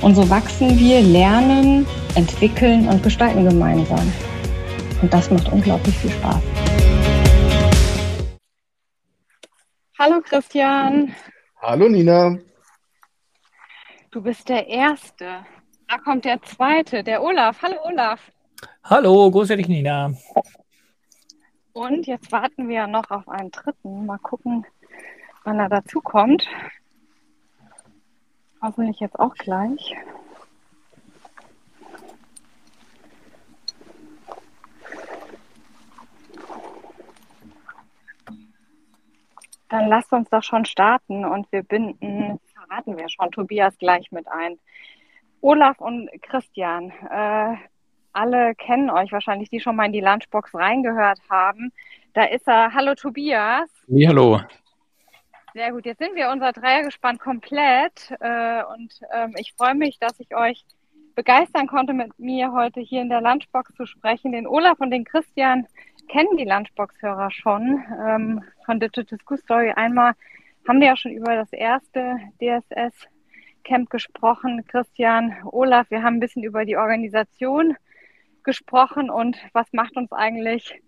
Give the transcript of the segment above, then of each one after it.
Und so wachsen wir, lernen, entwickeln und gestalten gemeinsam. Und das macht unglaublich viel Spaß. Hallo Christian. Hallo Nina. Du bist der Erste. Da kommt der Zweite, der Olaf. Hallo Olaf. Hallo, grüße dich Nina. Und jetzt warten wir noch auf einen Dritten. Mal gucken, wann er dazu kommt. Hoffentlich jetzt auch gleich. Dann lasst uns doch schon starten und wir binden, verraten wir schon, Tobias gleich mit ein. Olaf und Christian, äh, alle kennen euch wahrscheinlich, die schon mal in die Lunchbox reingehört haben. Da ist er. Hallo Tobias. Ja, hallo. Sehr gut, jetzt sind wir unser Dreiergespann komplett äh, und ähm, ich freue mich, dass ich euch begeistern konnte, mit mir heute hier in der Lunchbox zu sprechen. Den Olaf und den Christian kennen die Lunchbox-Hörer schon ähm, von Digital School Story. Einmal haben wir ja schon über das erste DSS-Camp gesprochen. Christian, Olaf, wir haben ein bisschen über die Organisation gesprochen und was macht uns eigentlich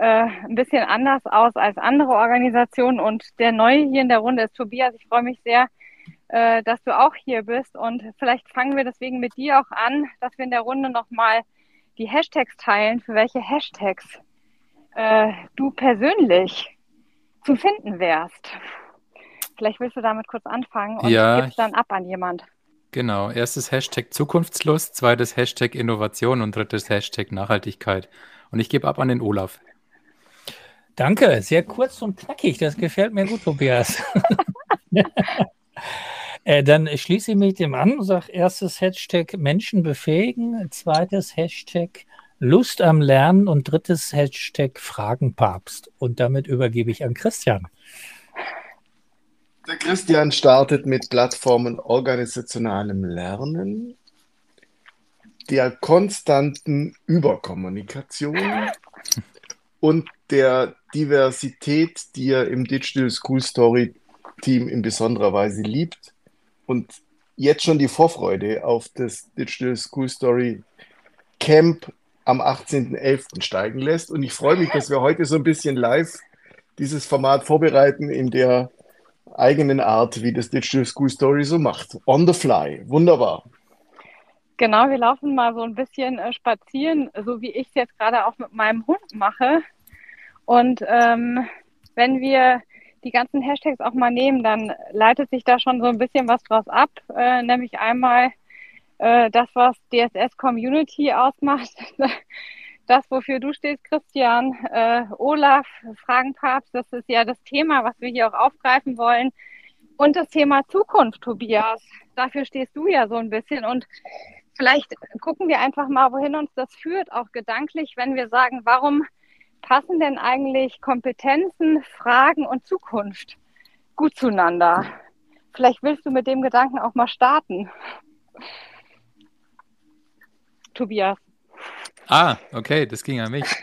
äh, ein bisschen anders aus als andere Organisationen. Und der Neue hier in der Runde ist Tobias. Ich freue mich sehr, äh, dass du auch hier bist. Und vielleicht fangen wir deswegen mit dir auch an, dass wir in der Runde nochmal die Hashtags teilen, für welche Hashtags äh, du persönlich zu finden wärst. Vielleicht willst du damit kurz anfangen und ja, gibst dann ab an jemand. Genau, erstes Hashtag Zukunftslust, zweites Hashtag Innovation und drittes Hashtag Nachhaltigkeit. Und ich gebe ab an den Olaf. Danke, sehr kurz und knackig. Das gefällt mir gut, Tobias. äh, dann schließe ich mich dem an und sage erstes Hashtag Menschen befähigen, zweites Hashtag Lust am Lernen und drittes Hashtag Fragenpapst. Und damit übergebe ich an Christian. Der Christian startet mit Plattformen organisationalem Lernen, der konstanten Überkommunikation und der Diversität, die er im Digital School Story Team in besonderer Weise liebt und jetzt schon die Vorfreude auf das Digital School Story Camp am 18.11. steigen lässt. Und ich freue mich, dass wir heute so ein bisschen live dieses Format vorbereiten in der eigenen Art, wie das Digital School Story so macht. On the fly. Wunderbar. Genau, wir laufen mal so ein bisschen äh, spazieren, so wie ich es jetzt gerade auch mit meinem Hund mache. Und ähm, wenn wir die ganzen Hashtags auch mal nehmen, dann leitet sich da schon so ein bisschen was draus ab, äh, nämlich einmal äh, das, was DSS Community ausmacht, das, wofür du stehst, Christian, äh, Olaf, Fragenpapst, das ist ja das Thema, was wir hier auch aufgreifen wollen. Und das Thema Zukunft, Tobias, dafür stehst du ja so ein bisschen. Und vielleicht gucken wir einfach mal, wohin uns das führt, auch gedanklich, wenn wir sagen, warum passen denn eigentlich Kompetenzen, Fragen und Zukunft gut zueinander? Vielleicht willst du mit dem Gedanken auch mal starten. Tobias. Ah, okay, das ging an mich.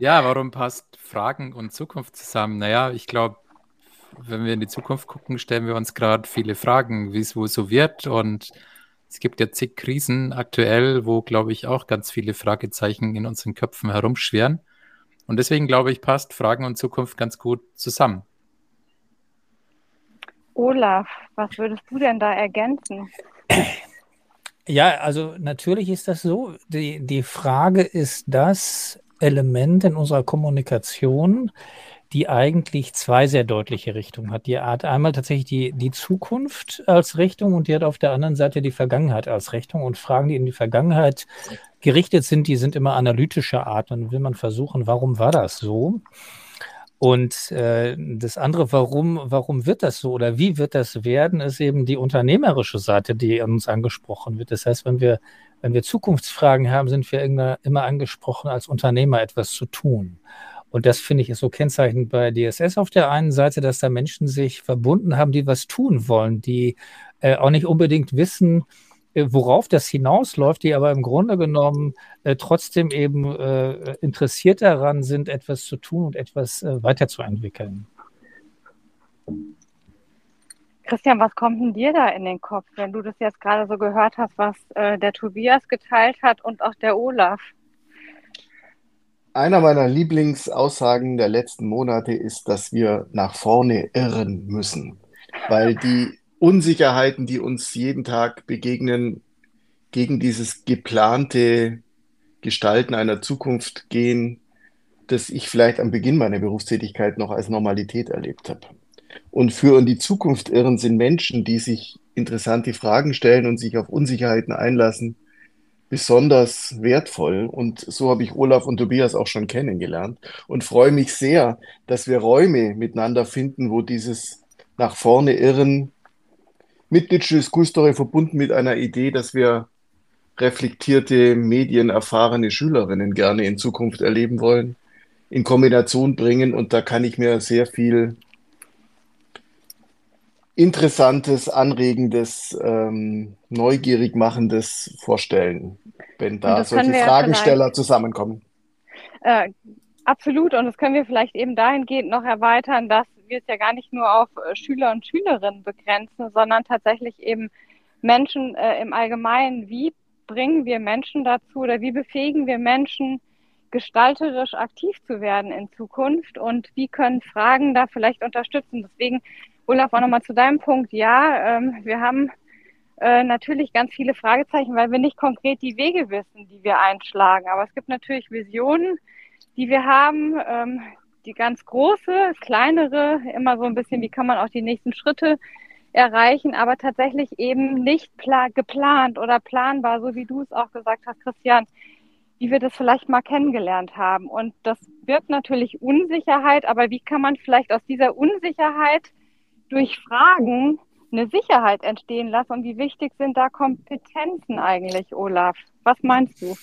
Ja, warum passt Fragen und Zukunft zusammen? Naja, ich glaube, wenn wir in die Zukunft gucken, stellen wir uns gerade viele Fragen, wie es wohl so wird. Und es gibt ja zig Krisen aktuell, wo, glaube ich, auch ganz viele Fragezeichen in unseren Köpfen herumschweren. Und deswegen glaube ich, passt Fragen und Zukunft ganz gut zusammen. Olaf, was würdest du denn da ergänzen? Ja, also natürlich ist das so. Die, die Frage ist das Element in unserer Kommunikation, die eigentlich zwei sehr deutliche Richtungen hat. Die hat einmal tatsächlich die, die Zukunft als Richtung und die hat auf der anderen Seite die Vergangenheit als Richtung. Und Fragen, die in die Vergangenheit gerichtet sind, die sind immer analytischer Art. Dann will man versuchen, warum war das so? Und äh, das andere, warum, warum wird das so oder wie wird das werden, ist eben die unternehmerische Seite, die uns angesprochen wird. Das heißt, wenn wir, wenn wir Zukunftsfragen haben, sind wir immer, angesprochen, als Unternehmer etwas zu tun. Und das finde ich ist so kennzeichnend bei DSS auf der einen Seite, dass da Menschen sich verbunden haben, die was tun wollen, die äh, auch nicht unbedingt wissen, äh, worauf das hinausläuft, die aber im Grunde genommen äh, trotzdem eben äh, interessiert daran sind, etwas zu tun und etwas äh, weiterzuentwickeln. Christian, was kommt denn dir da in den Kopf, wenn du das jetzt gerade so gehört hast, was äh, der Tobias geteilt hat und auch der Olaf? Einer meiner Lieblingsaussagen der letzten Monate ist, dass wir nach vorne irren müssen, weil die Unsicherheiten, die uns jeden Tag begegnen, gegen dieses geplante Gestalten einer Zukunft gehen, das ich vielleicht am Beginn meiner Berufstätigkeit noch als Normalität erlebt habe. Und für in die Zukunft irren sind Menschen, die sich interessante Fragen stellen und sich auf Unsicherheiten einlassen, besonders wertvoll. Und so habe ich Olaf und Tobias auch schon kennengelernt und freue mich sehr, dass wir Räume miteinander finden, wo dieses nach vorne irren mit Digital School verbunden mit einer Idee, dass wir reflektierte, medienerfahrene Schülerinnen gerne in Zukunft erleben wollen, in Kombination bringen. Und da kann ich mir sehr viel Interessantes, Anregendes, ähm, neugierig machendes vorstellen, wenn da solche Fragensteller ja zusammenkommen. Äh, absolut, und das können wir vielleicht eben dahingehend noch erweitern, dass wir es ja gar nicht nur auf äh, Schüler und Schülerinnen begrenzen, sondern tatsächlich eben Menschen äh, im Allgemeinen. Wie bringen wir Menschen dazu oder wie befähigen wir Menschen, gestalterisch aktiv zu werden in Zukunft und wie können Fragen da vielleicht unterstützen? Deswegen Olaf, auch nochmal zu deinem Punkt. Ja, ähm, wir haben äh, natürlich ganz viele Fragezeichen, weil wir nicht konkret die Wege wissen, die wir einschlagen. Aber es gibt natürlich Visionen, die wir haben, ähm, die ganz große, kleinere, immer so ein bisschen, wie kann man auch die nächsten Schritte erreichen, aber tatsächlich eben nicht geplant oder planbar, so wie du es auch gesagt hast, Christian, wie wir das vielleicht mal kennengelernt haben. Und das birgt natürlich Unsicherheit, aber wie kann man vielleicht aus dieser Unsicherheit durch Fragen eine Sicherheit entstehen lassen und wie wichtig sind da Kompetenzen eigentlich, Olaf? Was meinst du?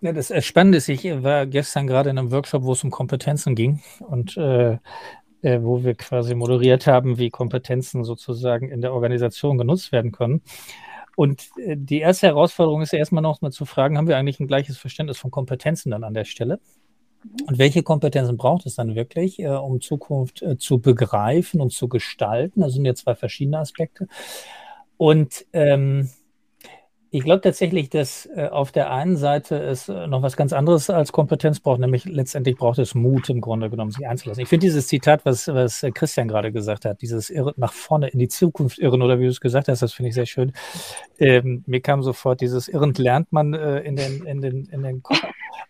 Ja, das Spannende ist, ich war gestern gerade in einem Workshop, wo es um Kompetenzen ging und äh, äh, wo wir quasi moderiert haben, wie Kompetenzen sozusagen in der Organisation genutzt werden können. Und äh, die erste Herausforderung ist ja erstmal noch mal zu fragen, haben wir eigentlich ein gleiches Verständnis von Kompetenzen dann an der Stelle? Und welche Kompetenzen braucht es dann wirklich, äh, um Zukunft äh, zu begreifen und zu gestalten? Das sind ja zwei verschiedene Aspekte. Und ähm, ich glaube tatsächlich, dass äh, auf der einen Seite es äh, noch was ganz anderes als Kompetenz braucht, nämlich letztendlich braucht es Mut im Grunde genommen, sich einzulassen. Ich finde dieses Zitat, was, was äh, Christian gerade gesagt hat, dieses Irren nach vorne in die Zukunft irren oder wie du es gesagt hast, das finde ich sehr schön. Ähm, mir kam sofort dieses Irrend lernt man äh, in, den, in, den, in den Kopf.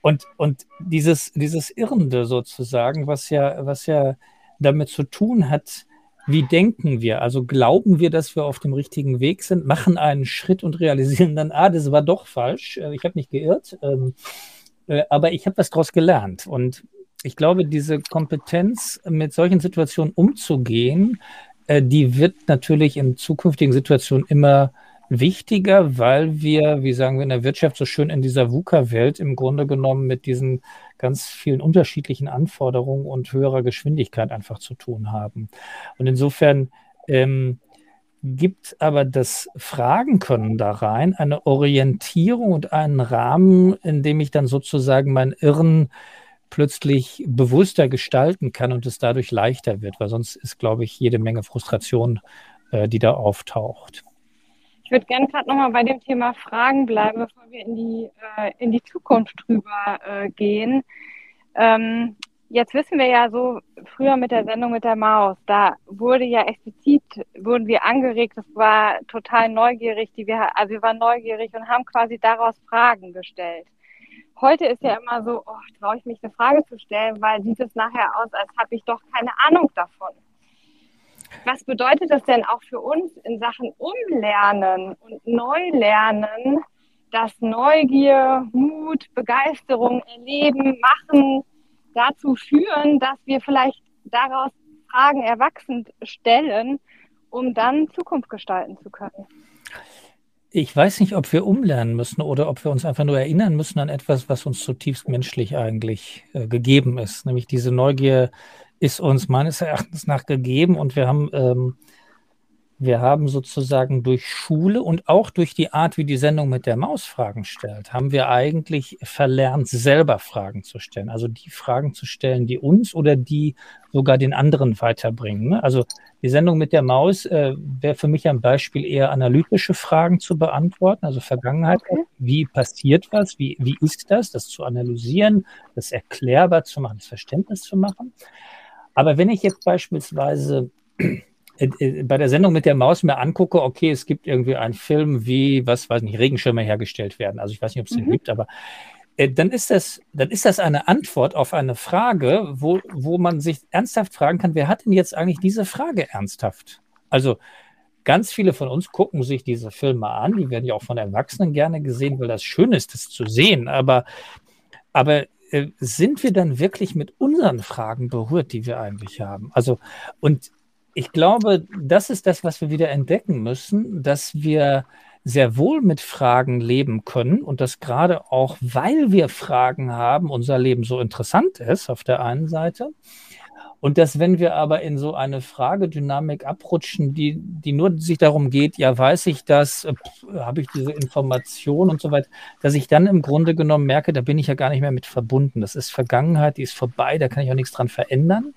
Und, und dieses, dieses Irrende sozusagen, was ja, was ja damit zu tun hat, wie denken wir? Also glauben wir, dass wir auf dem richtigen Weg sind, machen einen Schritt und realisieren dann, ah, das war doch falsch, äh, ich habe mich geirrt, ähm, äh, aber ich habe was daraus gelernt. Und ich glaube, diese Kompetenz, mit solchen Situationen umzugehen, äh, die wird natürlich in zukünftigen Situationen immer wichtiger, weil wir, wie sagen wir in der Wirtschaft so schön, in dieser VUCA-Welt im Grunde genommen mit diesen ganz vielen unterschiedlichen Anforderungen und höherer Geschwindigkeit einfach zu tun haben. Und insofern ähm, gibt aber das Fragen können da rein eine Orientierung und einen Rahmen, in dem ich dann sozusagen mein Irren plötzlich bewusster gestalten kann und es dadurch leichter wird, weil sonst ist, glaube ich, jede Menge Frustration, äh, die da auftaucht. Ich würde gerne gerade nochmal bei dem Thema Fragen bleiben, bevor wir in die, äh, in die Zukunft drüber äh, gehen. Ähm, Jetzt wissen wir ja so, früher mit der Sendung mit der Maus, da wurde ja explizit, wurden wir angeregt, das war total neugierig, die wir, also wir waren neugierig und haben quasi daraus Fragen gestellt. Heute ist ja immer so, oh, traue ich mich eine Frage zu stellen, weil sieht es nachher aus, als habe ich doch keine Ahnung davon. Was bedeutet das denn auch für uns in Sachen Umlernen und Neulernen, dass Neugier, Mut, Begeisterung, Erleben, Machen, dazu führen, dass wir vielleicht daraus Fragen erwachsen stellen, um dann Zukunft gestalten zu können. Ich weiß nicht, ob wir umlernen müssen oder ob wir uns einfach nur erinnern müssen an etwas, was uns zutiefst menschlich eigentlich äh, gegeben ist. Nämlich diese Neugier ist uns meines Erachtens nach gegeben und wir haben ähm, wir haben sozusagen durch Schule und auch durch die Art, wie die Sendung mit der Maus Fragen stellt, haben wir eigentlich verlernt, selber Fragen zu stellen. Also die Fragen zu stellen, die uns oder die sogar den anderen weiterbringen. Ne? Also die Sendung mit der Maus äh, wäre für mich ein Beispiel, eher analytische Fragen zu beantworten, also Vergangenheit. Okay. Wie passiert was? Wie, wie ist das? Das zu analysieren, das erklärbar zu machen, das Verständnis zu machen. Aber wenn ich jetzt beispielsweise äh, äh, bei der Sendung mit der Maus mir angucke, okay, es gibt irgendwie einen Film, wie, was weiß nicht, Regenschirme hergestellt werden. Also ich weiß nicht, ob es den mhm. gibt, aber äh, dann ist das, dann ist das eine Antwort auf eine Frage, wo, wo man sich ernsthaft fragen kann, wer hat denn jetzt eigentlich diese Frage ernsthaft? Also ganz viele von uns gucken sich diese Filme an, die werden ja auch von Erwachsenen gerne gesehen, weil das schön ist, das zu sehen, aber, aber sind wir dann wirklich mit unseren Fragen berührt, die wir eigentlich haben? Also, und ich glaube, das ist das, was wir wieder entdecken müssen, dass wir sehr wohl mit Fragen leben können und dass gerade auch, weil wir Fragen haben, unser Leben so interessant ist auf der einen Seite. Und dass, wenn wir aber in so eine Fragedynamik abrutschen, die, die nur sich darum geht, ja, weiß ich das, äh, habe ich diese Information und so weiter, dass ich dann im Grunde genommen merke, da bin ich ja gar nicht mehr mit verbunden. Das ist Vergangenheit, die ist vorbei, da kann ich auch nichts dran verändern.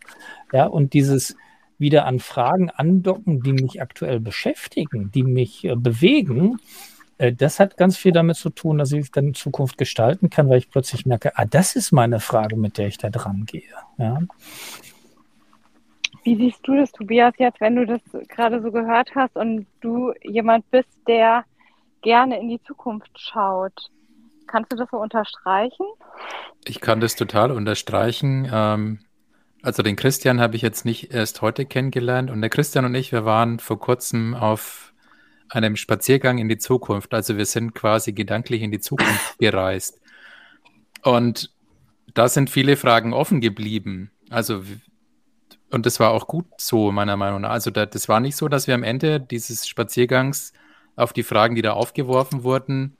Ja, und dieses, wieder an Fragen andocken, die mich aktuell beschäftigen, die mich äh, bewegen, äh, das hat ganz viel damit zu tun, dass ich dann Zukunft gestalten kann, weil ich plötzlich merke, ah, das ist meine Frage, mit der ich da dran gehe. Ja. Wie siehst du das, Tobias, jetzt, wenn du das gerade so gehört hast und du jemand bist, der gerne in die Zukunft schaut? Kannst du das so unterstreichen? Ich kann das total unterstreichen. Ähm, also den Christian habe ich jetzt nicht erst heute kennengelernt und der Christian und ich, wir waren vor kurzem auf einem Spaziergang in die Zukunft. Also wir sind quasi gedanklich in die Zukunft gereist. Und da sind viele Fragen offen geblieben. Also und das war auch gut so, meiner Meinung nach. Also das war nicht so, dass wir am Ende dieses Spaziergangs auf die Fragen, die da aufgeworfen wurden,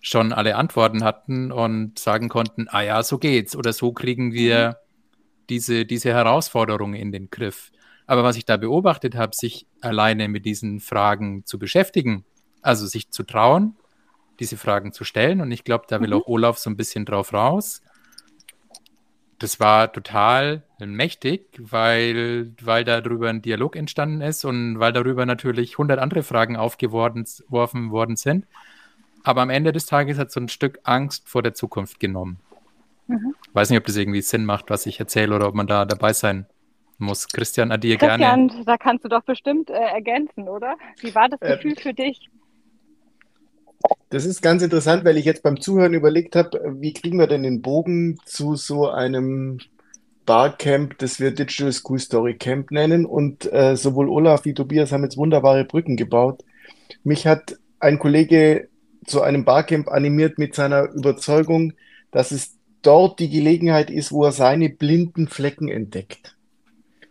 schon alle Antworten hatten und sagen konnten, ah ja, so geht's. Oder so kriegen wir diese, diese Herausforderung in den Griff. Aber was ich da beobachtet habe, sich alleine mit diesen Fragen zu beschäftigen, also sich zu trauen, diese Fragen zu stellen. Und ich glaube, da will mhm. auch Olaf so ein bisschen drauf raus. Das war total mächtig, weil, weil darüber ein Dialog entstanden ist und weil darüber natürlich hundert andere Fragen aufgeworfen worden sind. Aber am Ende des Tages hat so ein Stück Angst vor der Zukunft genommen. Mhm. Weiß nicht, ob das irgendwie Sinn macht, was ich erzähle oder ob man da dabei sein muss. Christian, Adir Christian, gerne. Christian, da kannst du doch bestimmt äh, ergänzen, oder? Wie war das äh, Gefühl äh, für dich? Das ist ganz interessant, weil ich jetzt beim Zuhören überlegt habe, wie kriegen wir denn den Bogen zu so einem Barcamp, das wir Digital School Story Camp nennen. Und äh, sowohl Olaf wie Tobias haben jetzt wunderbare Brücken gebaut. Mich hat ein Kollege zu einem Barcamp animiert mit seiner Überzeugung, dass es dort die Gelegenheit ist, wo er seine blinden Flecken entdeckt.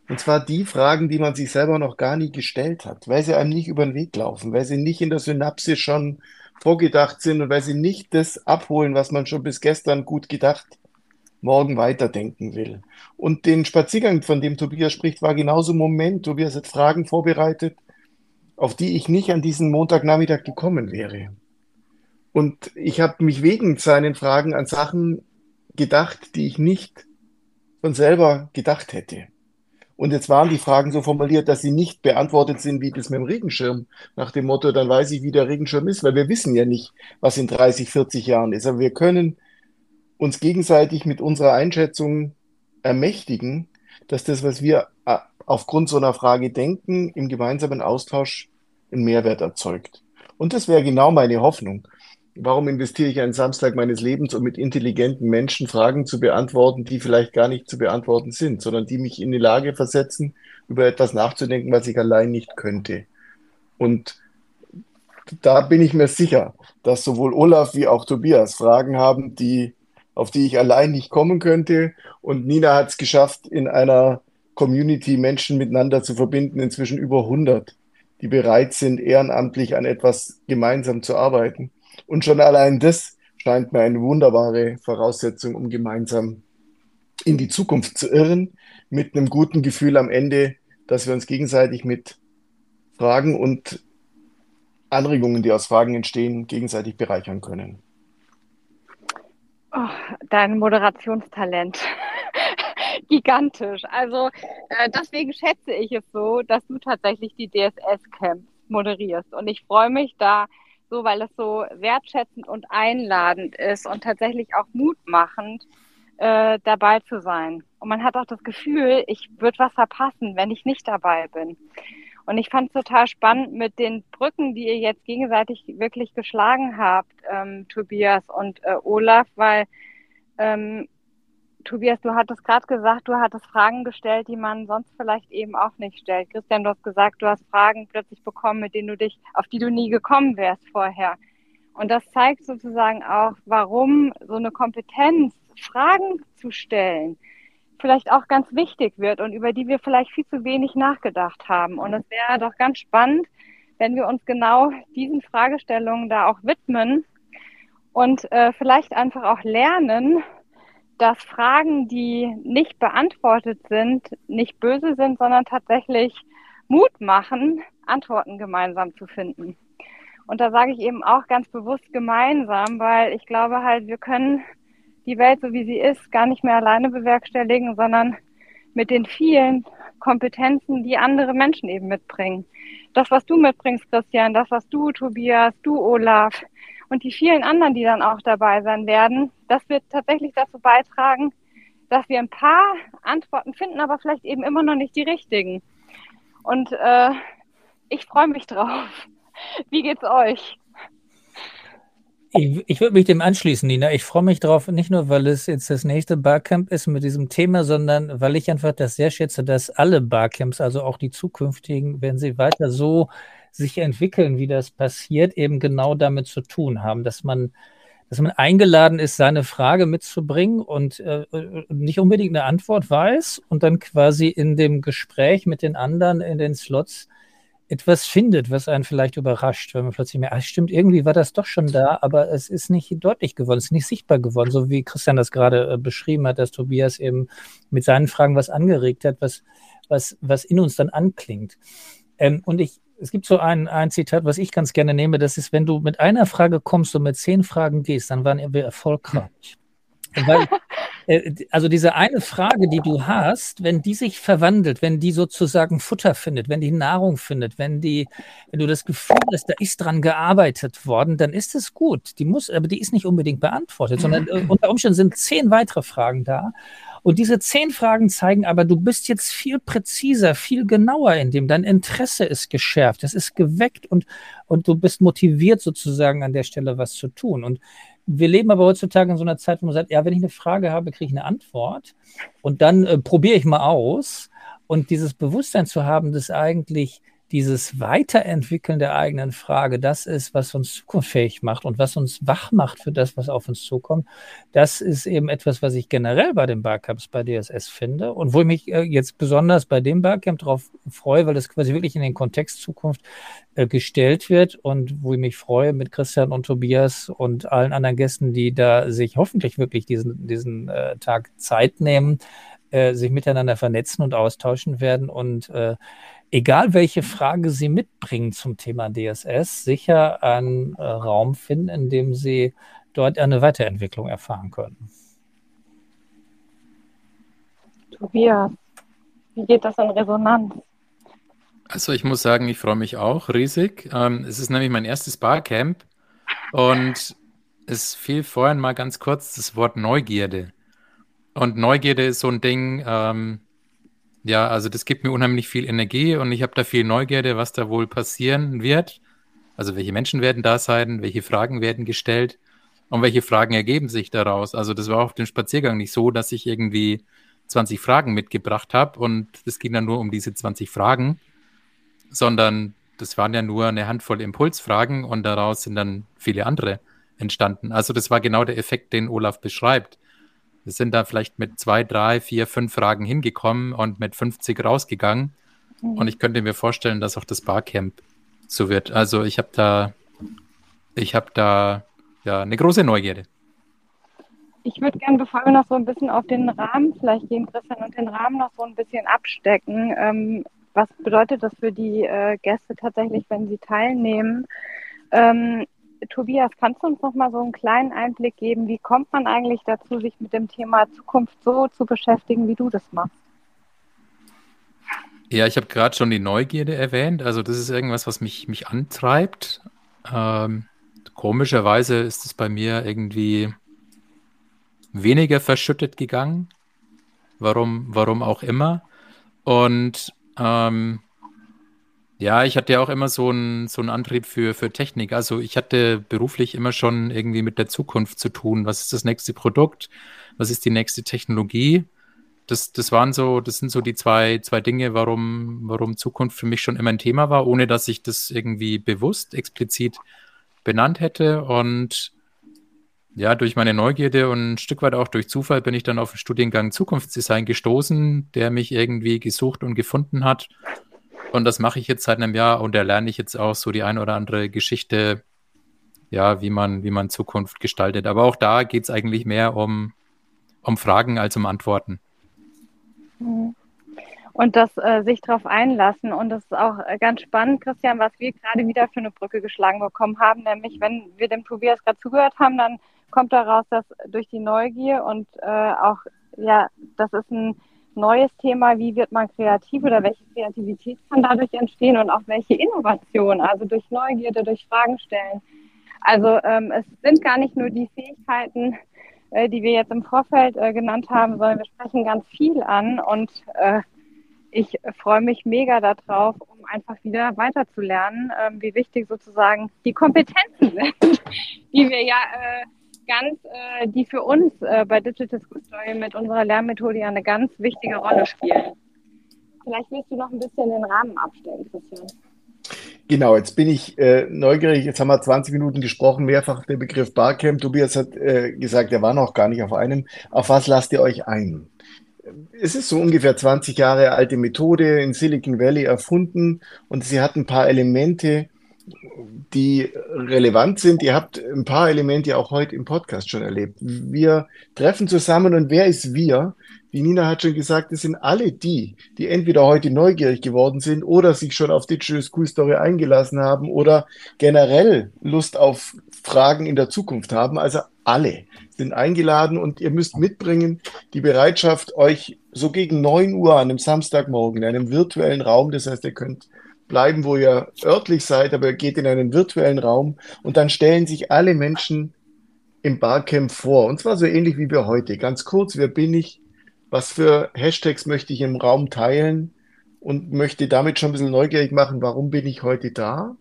Und zwar die Fragen, die man sich selber noch gar nie gestellt hat, weil sie einem nicht über den Weg laufen, weil sie nicht in der Synapse schon vorgedacht sind und weil sie nicht das abholen, was man schon bis gestern gut gedacht morgen weiterdenken will. Und den Spaziergang, von dem Tobias spricht, war genauso ein Moment. Tobias hat Fragen vorbereitet, auf die ich nicht an diesem Montagnachmittag gekommen wäre. Und ich habe mich wegen seinen Fragen an Sachen gedacht, die ich nicht von selber gedacht hätte. Und jetzt waren die Fragen so formuliert, dass sie nicht beantwortet sind wie das mit dem Regenschirm. Nach dem Motto, dann weiß ich, wie der Regenschirm ist, weil wir wissen ja nicht, was in 30, 40 Jahren ist. Aber wir können uns gegenseitig mit unserer Einschätzung ermächtigen, dass das, was wir äh, aufgrund so einer Frage denken, im gemeinsamen Austausch einen Mehrwert erzeugt. Und das wäre genau meine Hoffnung. Warum investiere ich einen Samstag meines Lebens, um mit intelligenten Menschen Fragen zu beantworten, die vielleicht gar nicht zu beantworten sind, sondern die mich in die Lage versetzen, über etwas nachzudenken, was ich allein nicht könnte. Und da bin ich mir sicher, dass sowohl Olaf wie auch Tobias Fragen haben, die, auf die ich allein nicht kommen könnte. Und Nina hat es geschafft, in einer Community Menschen miteinander zu verbinden, inzwischen über 100, die bereit sind, ehrenamtlich an etwas gemeinsam zu arbeiten. Und schon allein das scheint mir eine wunderbare Voraussetzung, um gemeinsam in die Zukunft zu irren, mit einem guten Gefühl am Ende, dass wir uns gegenseitig mit Fragen und Anregungen, die aus Fragen entstehen, gegenseitig bereichern können. Oh, dein Moderationstalent. Gigantisch. Also äh, deswegen schätze ich es so, dass du tatsächlich die DSS-Camps moderierst. Und ich freue mich da so, weil es so wertschätzend und einladend ist und tatsächlich auch mutmachend, äh, dabei zu sein. Und man hat auch das Gefühl, ich würde was verpassen, wenn ich nicht dabei bin. Und ich fand es total spannend mit den Brücken, die ihr jetzt gegenseitig wirklich geschlagen habt, ähm, Tobias und äh, Olaf, weil ähm, Tobias, du hattest gerade gesagt, du hattest Fragen gestellt, die man sonst vielleicht eben auch nicht stellt. Christian, du hast gesagt, du hast Fragen plötzlich bekommen, mit denen du dich, auf die du nie gekommen wärst vorher. Und das zeigt sozusagen auch, warum so eine Kompetenz, Fragen zu stellen, vielleicht auch ganz wichtig wird und über die wir vielleicht viel zu wenig nachgedacht haben. Und es wäre doch ganz spannend, wenn wir uns genau diesen Fragestellungen da auch widmen und äh, vielleicht einfach auch lernen, dass Fragen, die nicht beantwortet sind, nicht böse sind, sondern tatsächlich Mut machen, Antworten gemeinsam zu finden. Und da sage ich eben auch ganz bewusst gemeinsam, weil ich glaube halt, wir können die Welt, so wie sie ist, gar nicht mehr alleine bewerkstelligen, sondern mit den vielen Kompetenzen, die andere Menschen eben mitbringen. Das, was du mitbringst, Christian, das, was du, Tobias, du, Olaf und die vielen anderen, die dann auch dabei sein werden, das wird tatsächlich dazu beitragen, dass wir ein paar Antworten finden, aber vielleicht eben immer noch nicht die richtigen. Und äh, ich freue mich drauf. Wie geht's euch? Ich, ich würde mich dem anschließen, Nina. Ich freue mich drauf, nicht nur, weil es jetzt das nächste Barcamp ist mit diesem Thema, sondern weil ich einfach das sehr schätze, dass alle Barcamps, also auch die zukünftigen, wenn sie weiter so sich entwickeln, wie das passiert, eben genau damit zu tun haben, dass man, dass man eingeladen ist, seine Frage mitzubringen und äh, nicht unbedingt eine Antwort weiß und dann quasi in dem Gespräch mit den anderen in den Slots etwas findet, was einen vielleicht überrascht, wenn man plötzlich merkt, ah, stimmt, irgendwie war das doch schon da, aber es ist nicht deutlich geworden, es ist nicht sichtbar geworden, so wie Christian das gerade äh, beschrieben hat, dass Tobias eben mit seinen Fragen was angeregt hat, was, was, was in uns dann anklingt. Ähm, und ich, es gibt so ein, ein Zitat, was ich ganz gerne nehme, das ist, wenn du mit einer Frage kommst und mit zehn Fragen gehst, dann waren wir erfolgreich. Weil, äh, also diese eine Frage, die du hast, wenn die sich verwandelt, wenn die sozusagen Futter findet, wenn die Nahrung findet, wenn die, wenn du das Gefühl hast, da ist dran gearbeitet worden, dann ist es gut. Die muss, aber die ist nicht unbedingt beantwortet, sondern äh, unter Umständen sind zehn weitere Fragen da. Und diese zehn Fragen zeigen aber, du bist jetzt viel präziser, viel genauer in dem. Dein Interesse ist geschärft, es ist geweckt und, und du bist motiviert sozusagen an der Stelle was zu tun. Und wir leben aber heutzutage in so einer Zeit, wo man sagt, ja, wenn ich eine Frage habe, kriege ich eine Antwort und dann äh, probiere ich mal aus. Und dieses Bewusstsein zu haben, dass eigentlich dieses Weiterentwickeln der eigenen Frage, das ist, was uns zukunftsfähig macht und was uns wach macht für das, was auf uns zukommt. Das ist eben etwas, was ich generell bei den Barcamps bei DSS finde und wo ich mich äh, jetzt besonders bei dem Barcamp darauf freue, weil das quasi wirklich in den Kontext Zukunft äh, gestellt wird und wo ich mich freue mit Christian und Tobias und allen anderen Gästen, die da sich hoffentlich wirklich diesen, diesen äh, Tag Zeit nehmen, sich miteinander vernetzen und austauschen werden und egal welche Frage Sie mitbringen zum Thema DSS, sicher einen äh, Raum finden, in dem Sie dort eine Weiterentwicklung erfahren können. Tobias, wie geht das in Resonanz? Also ich muss sagen, ich freue mich auch riesig. Ähm, es ist nämlich mein erstes Barcamp und es fiel vorhin mal ganz kurz das Wort Neugierde. Und Neugierde ist so ein Ding, ähm, ja, also das gibt mir unheimlich viel Energie und ich habe da viel Neugierde, was da wohl passieren wird. Also welche Menschen werden da sein, welche Fragen werden gestellt und welche Fragen ergeben sich daraus. Also das war auf dem Spaziergang nicht so, dass ich irgendwie 20 Fragen mitgebracht habe und es ging dann nur um diese 20 Fragen, sondern das waren ja nur eine Handvoll Impulsfragen und daraus sind dann viele andere entstanden. Also das war genau der Effekt, den Olaf beschreibt. Wir sind da vielleicht mit zwei, drei, vier, fünf Fragen hingekommen und mit 50 rausgegangen. Mhm. Und ich könnte mir vorstellen, dass auch das Barcamp so wird. Also ich habe da, ich habe da ja eine große Neugierde. Ich würde gerne, bevor wir noch so ein bisschen auf den Rahmen vielleicht gehen, Christian, und den Rahmen noch so ein bisschen abstecken. Ähm, was bedeutet das für die äh, Gäste tatsächlich, wenn sie teilnehmen? Ähm, Tobias, kannst du uns noch mal so einen kleinen Einblick geben? Wie kommt man eigentlich dazu, sich mit dem Thema Zukunft so zu beschäftigen, wie du das machst? Ja, ich habe gerade schon die Neugierde erwähnt. Also das ist irgendwas, was mich, mich antreibt. Ähm, komischerweise ist es bei mir irgendwie weniger verschüttet gegangen. Warum, warum auch immer. Und ähm, ja, ich hatte ja auch immer so einen so Antrieb für, für Technik. Also ich hatte beruflich immer schon irgendwie mit der Zukunft zu tun. Was ist das nächste Produkt? Was ist die nächste Technologie? Das, das waren so, das sind so die zwei, zwei Dinge, warum, warum Zukunft für mich schon immer ein Thema war, ohne dass ich das irgendwie bewusst, explizit benannt hätte. Und ja, durch meine Neugierde und ein Stück weit auch durch Zufall bin ich dann auf den Studiengang Zukunftsdesign gestoßen, der mich irgendwie gesucht und gefunden hat. Und das mache ich jetzt seit einem Jahr und da lerne ich jetzt auch so die ein oder andere Geschichte, ja, wie man, wie man Zukunft gestaltet. Aber auch da geht es eigentlich mehr um, um Fragen als um Antworten. Mhm. Und das äh, sich darauf einlassen. Und das ist auch äh, ganz spannend, Christian, was wir gerade wieder für eine Brücke geschlagen bekommen haben. Nämlich, wenn wir dem Tobias gerade zugehört haben, dann kommt daraus, dass durch die Neugier und äh, auch, ja, das ist ein neues Thema, wie wird man kreativ oder welche Kreativität kann dadurch entstehen und auch welche Innovation, also durch Neugierde, durch Fragen stellen. Also ähm, es sind gar nicht nur die Fähigkeiten, äh, die wir jetzt im Vorfeld äh, genannt haben, sondern wir sprechen ganz viel an und äh, ich freue mich mega darauf, um einfach wieder weiterzulernen, ähm, wie wichtig sozusagen die Kompetenzen sind, die wir ja äh, ganz, äh, die für uns äh, bei Digital School Story mit unserer Lernmethode ja eine ganz wichtige Rolle spielen. Vielleicht willst du noch ein bisschen den Rahmen abstellen, Christian. Genau, jetzt bin ich äh, neugierig. Jetzt haben wir 20 Minuten gesprochen, mehrfach der Begriff Barcamp. Tobias hat äh, gesagt, er war noch gar nicht auf einem. Auf was lasst ihr euch ein? Es ist so ungefähr 20 Jahre alte Methode in Silicon Valley erfunden und sie hat ein paar Elemente, die relevant sind. Ihr habt ein paar Elemente auch heute im Podcast schon erlebt. Wir treffen zusammen und wer ist wir? Die Nina hat schon gesagt, es sind alle die, die entweder heute neugierig geworden sind oder sich schon auf Digital School Story eingelassen haben oder generell Lust auf Fragen in der Zukunft haben. Also alle sind eingeladen und ihr müsst mitbringen die Bereitschaft, euch so gegen 9 Uhr an einem Samstagmorgen in einem virtuellen Raum, das heißt, ihr könnt bleiben, wo ihr örtlich seid, aber ihr geht in einen virtuellen Raum und dann stellen sich alle Menschen im Barcamp vor. Und zwar so ähnlich wie wir heute. Ganz kurz, wer bin ich? Was für Hashtags möchte ich im Raum teilen? Und möchte damit schon ein bisschen neugierig machen, warum bin ich heute da?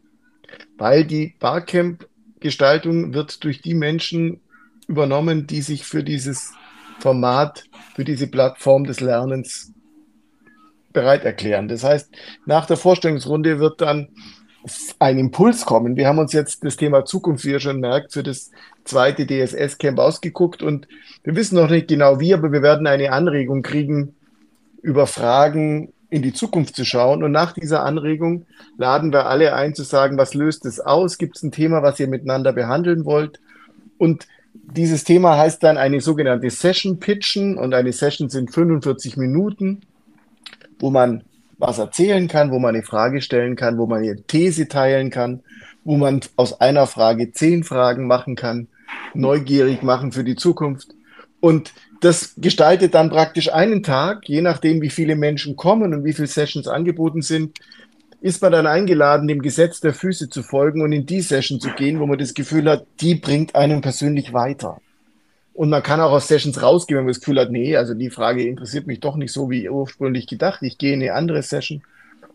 Weil die Barcamp-Gestaltung wird durch die Menschen übernommen, die sich für dieses Format, für diese Plattform des Lernens bereit erklären. Das heißt, nach der Vorstellungsrunde wird dann ein Impuls kommen. Wir haben uns jetzt das Thema Zukunft, wie ihr schon merkt, für das zweite DSS-Camp ausgeguckt und wir wissen noch nicht genau wie, aber wir werden eine Anregung kriegen, über Fragen in die Zukunft zu schauen. Und nach dieser Anregung laden wir alle ein zu sagen, was löst es aus? Gibt es ein Thema, was ihr miteinander behandeln wollt? Und dieses Thema heißt dann eine sogenannte Session Pitchen und eine Session sind 45 Minuten wo man was erzählen kann, wo man eine Frage stellen kann, wo man eine These teilen kann, wo man aus einer Frage zehn Fragen machen kann, neugierig machen für die Zukunft. Und das gestaltet dann praktisch einen Tag, je nachdem, wie viele Menschen kommen und wie viele Sessions angeboten sind, ist man dann eingeladen, dem Gesetz der Füße zu folgen und in die Session zu gehen, wo man das Gefühl hat, die bringt einen persönlich weiter. Und man kann auch aus Sessions rausgehen, wenn man das Gefühl hat, nee, also die Frage interessiert mich doch nicht so wie ursprünglich gedacht. Ich gehe in eine andere Session.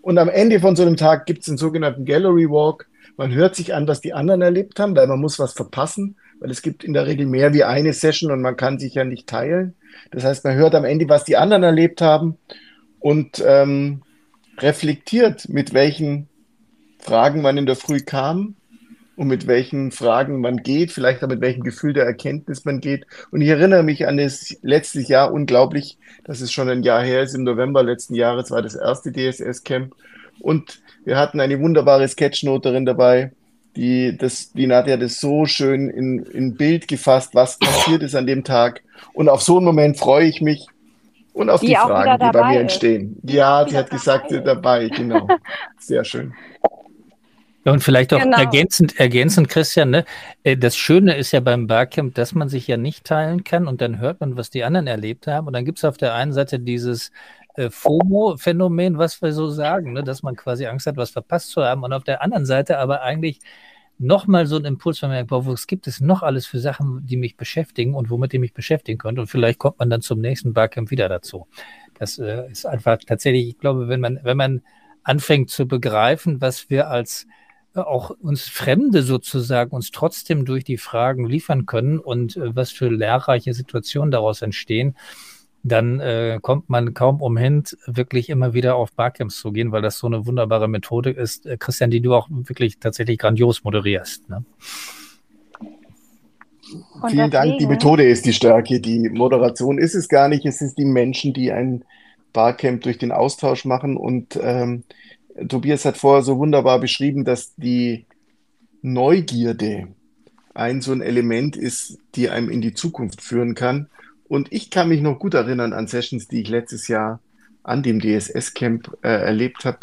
Und am Ende von so einem Tag gibt es einen sogenannten Gallery Walk. Man hört sich an, was die anderen erlebt haben, weil man muss was verpassen, weil es gibt in der Regel mehr wie eine Session und man kann sich ja nicht teilen. Das heißt, man hört am Ende, was die anderen erlebt haben und ähm, reflektiert, mit welchen Fragen man in der Früh kam und mit welchen Fragen man geht, vielleicht auch mit welchem Gefühl der Erkenntnis man geht. Und ich erinnere mich an das letzte Jahr unglaublich, dass es schon ein Jahr her ist. Im November letzten Jahres war das erste DSS-Camp. Und wir hatten eine wunderbare Sketchnoterin dabei, die, das, die Nadja das so schön in, in Bild gefasst, was passiert ist an dem Tag. Und auf so einen Moment freue ich mich und auf die, die Fragen, die bei mir entstehen. Ist. Ja, sie hat gesagt, dabei, dabei genau. Sehr schön. Und vielleicht auch genau. ergänzend, ergänzend, Christian, ne? Äh, das Schöne ist ja beim Barcamp, dass man sich ja nicht teilen kann und dann hört man, was die anderen erlebt haben. Und dann gibt es auf der einen Seite dieses äh, FOMO-Phänomen, was wir so sagen, ne? dass man quasi Angst hat, was verpasst zu haben. Und auf der anderen Seite aber eigentlich nochmal so ein Impuls von mir, boah, was gibt es noch alles für Sachen, die mich beschäftigen und womit ich mich beschäftigen könnte. Und vielleicht kommt man dann zum nächsten Barcamp wieder dazu. Das äh, ist einfach tatsächlich, ich glaube, wenn man, wenn man anfängt zu begreifen, was wir als auch uns Fremde sozusagen uns trotzdem durch die Fragen liefern können und äh, was für lehrreiche Situationen daraus entstehen, dann äh, kommt man kaum umhin, wirklich immer wieder auf Barcamps zu gehen, weil das so eine wunderbare Methode ist, äh, Christian, die du auch wirklich tatsächlich grandios moderierst. Ne? Vielen Dank. Die Methode ist die Stärke. Die Moderation ist es gar nicht. Es ist die Menschen, die ein Barcamp durch den Austausch machen und ähm, Tobias hat vorher so wunderbar beschrieben, dass die Neugierde ein so ein Element ist, die einem in die Zukunft führen kann. Und ich kann mich noch gut erinnern an Sessions, die ich letztes Jahr an dem DSS-Camp äh, erlebt habe,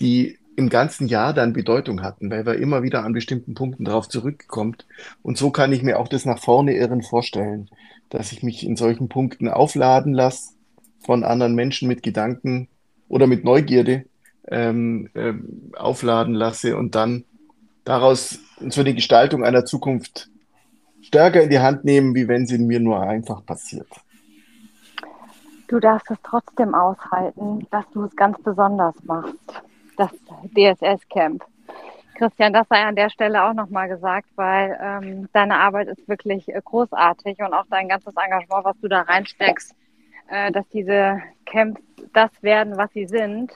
die im ganzen Jahr dann Bedeutung hatten, weil wir immer wieder an bestimmten Punkten darauf zurückkommt. Und so kann ich mir auch das nach vorne irren vorstellen, dass ich mich in solchen Punkten aufladen lasse von anderen Menschen mit Gedanken oder mit Neugierde ähm, äh, aufladen lasse und dann daraus so die Gestaltung einer Zukunft stärker in die Hand nehmen, wie wenn sie mir nur einfach passiert. Du darfst es trotzdem aushalten, dass du es ganz besonders machst, das DSS-Camp. Christian, das sei an der Stelle auch nochmal gesagt, weil ähm, deine Arbeit ist wirklich äh, großartig und auch dein ganzes Engagement, was du da reinsteckst, äh, dass diese Camps das werden, was sie sind,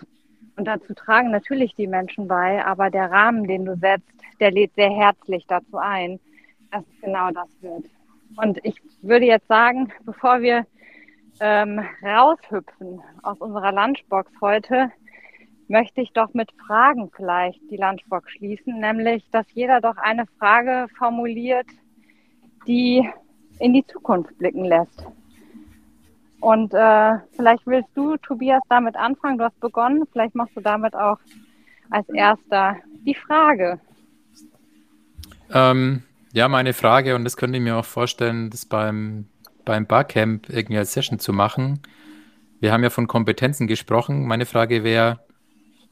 und dazu tragen natürlich die Menschen bei, aber der Rahmen, den du setzt, der lädt sehr herzlich dazu ein, dass genau das wird. Und ich würde jetzt sagen, bevor wir ähm, raushüpfen aus unserer Lunchbox heute, möchte ich doch mit Fragen vielleicht die Lunchbox schließen, nämlich, dass jeder doch eine Frage formuliert, die in die Zukunft blicken lässt. Und äh, vielleicht willst du, Tobias, damit anfangen. Du hast begonnen. Vielleicht machst du damit auch als erster die Frage. Ähm, ja, meine Frage, und das könnte ich mir auch vorstellen, das beim, beim Barcamp irgendwie als Session zu machen. Wir haben ja von Kompetenzen gesprochen. Meine Frage wäre,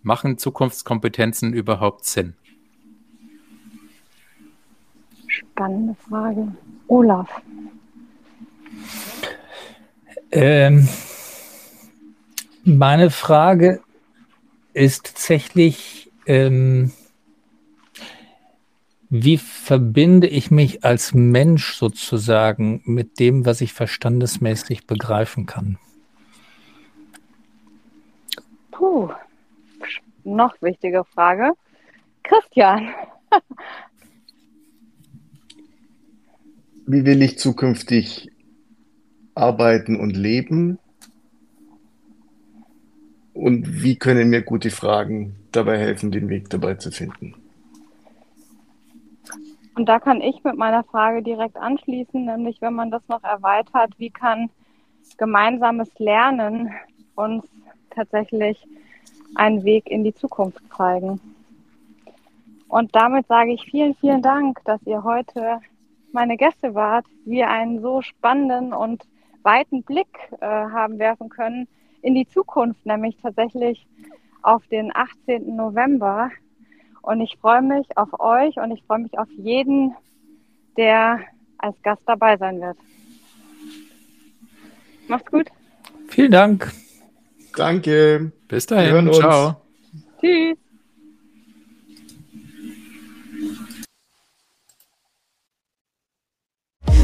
machen Zukunftskompetenzen überhaupt Sinn? Spannende Frage. Olaf. Ähm, meine Frage ist tatsächlich, ähm, wie verbinde ich mich als Mensch sozusagen mit dem, was ich verstandesmäßig begreifen kann? Puh, noch wichtige Frage. Christian. Wie will ich zukünftig arbeiten und leben? Und wie können mir gute Fragen dabei helfen, den Weg dabei zu finden? Und da kann ich mit meiner Frage direkt anschließen, nämlich wenn man das noch erweitert, wie kann gemeinsames Lernen uns tatsächlich einen Weg in die Zukunft zeigen? Und damit sage ich vielen, vielen Dank, dass ihr heute meine Gäste wart, wir einen so spannenden und weiten Blick äh, haben werfen können in die Zukunft, nämlich tatsächlich auf den 18. November. Und ich freue mich auf euch und ich freue mich auf jeden, der als Gast dabei sein wird. Macht's gut. Vielen Dank. Danke. Bis Wir hören dahin. uns. Ciao. Tschüss.